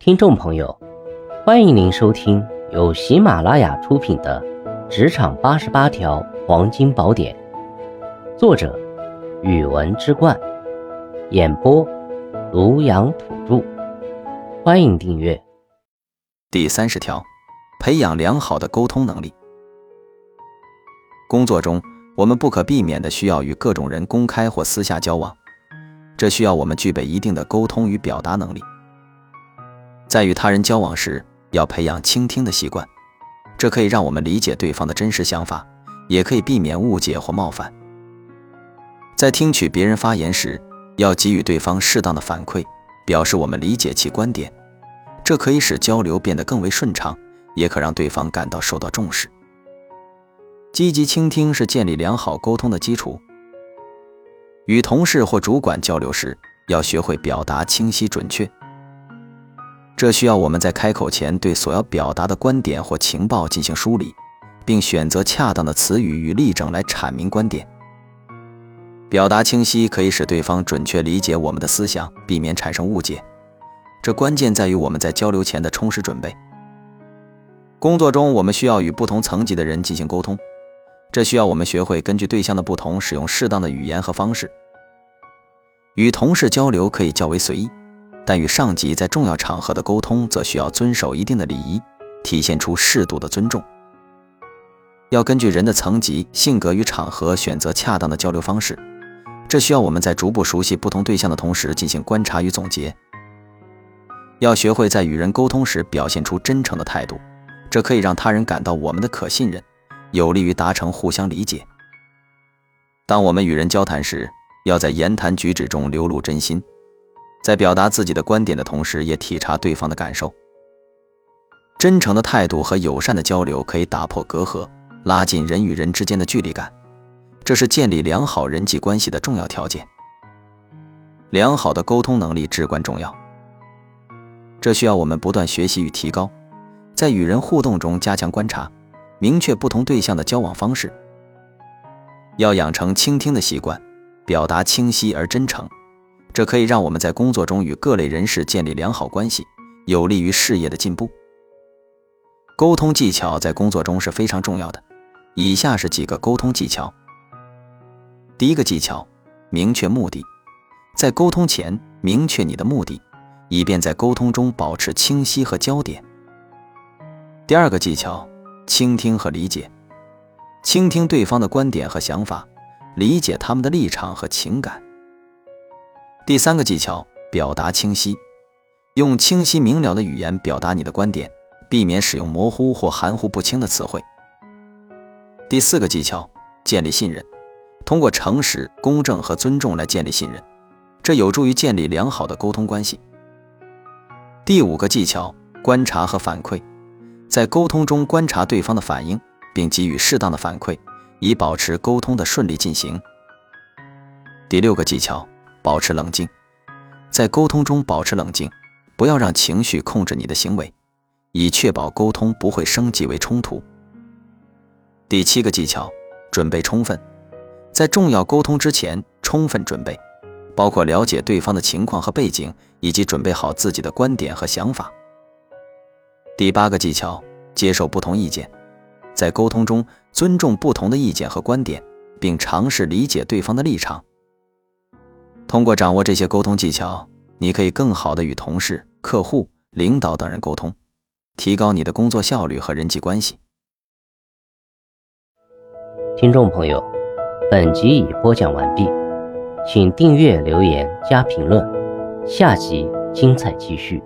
听众朋友，欢迎您收听由喜马拉雅出品的《职场八十八条黄金宝典》，作者：语文之冠，演播：庐阳土著。欢迎订阅。第三十条，培养良好的沟通能力。工作中，我们不可避免的需要与各种人公开或私下交往，这需要我们具备一定的沟通与表达能力。在与他人交往时，要培养倾听的习惯，这可以让我们理解对方的真实想法，也可以避免误解或冒犯。在听取别人发言时，要给予对方适当的反馈，表示我们理解其观点，这可以使交流变得更为顺畅，也可让对方感到受到重视。积极倾听是建立良好沟通的基础。与同事或主管交流时，要学会表达清晰准确。这需要我们在开口前对所要表达的观点或情报进行梳理，并选择恰当的词语与例证来阐明观点。表达清晰可以使对方准确理解我们的思想，避免产生误解。这关键在于我们在交流前的充实准备。工作中，我们需要与不同层级的人进行沟通，这需要我们学会根据对象的不同，使用适当的语言和方式。与同事交流可以较为随意。但与上级在重要场合的沟通，则需要遵守一定的礼仪，体现出适度的尊重。要根据人的层级、性格与场合选择恰当的交流方式，这需要我们在逐步熟悉不同对象的同时进行观察与总结。要学会在与人沟通时表现出真诚的态度，这可以让他人感到我们的可信任，有利于达成互相理解。当我们与人交谈时，要在言谈举止中流露真心。在表达自己的观点的同时，也体察对方的感受。真诚的态度和友善的交流可以打破隔阂，拉近人与人之间的距离感，这是建立良好人际关系的重要条件。良好的沟通能力至关重要，这需要我们不断学习与提高，在与人互动中加强观察，明确不同对象的交往方式。要养成倾听的习惯，表达清晰而真诚。这可以让我们在工作中与各类人士建立良好关系，有利于事业的进步。沟通技巧在工作中是非常重要的。以下是几个沟通技巧。第一个技巧，明确目的，在沟通前明确你的目的，以便在沟通中保持清晰和焦点。第二个技巧，倾听和理解，倾听对方的观点和想法，理解他们的立场和情感。第三个技巧，表达清晰，用清晰明了的语言表达你的观点，避免使用模糊或含糊不清的词汇。第四个技巧，建立信任，通过诚实、公正和尊重来建立信任，这有助于建立良好的沟通关系。第五个技巧，观察和反馈，在沟通中观察对方的反应，并给予适当的反馈，以保持沟通的顺利进行。第六个技巧。保持冷静，在沟通中保持冷静，不要让情绪控制你的行为，以确保沟通不会升级为冲突。第七个技巧，准备充分，在重要沟通之前充分准备，包括了解对方的情况和背景，以及准备好自己的观点和想法。第八个技巧，接受不同意见，在沟通中尊重不同的意见和观点，并尝试理解对方的立场。通过掌握这些沟通技巧，你可以更好的与同事、客户、领导等人沟通，提高你的工作效率和人际关系。听众朋友，本集已播讲完毕，请订阅、留言、加评论，下集精彩继续。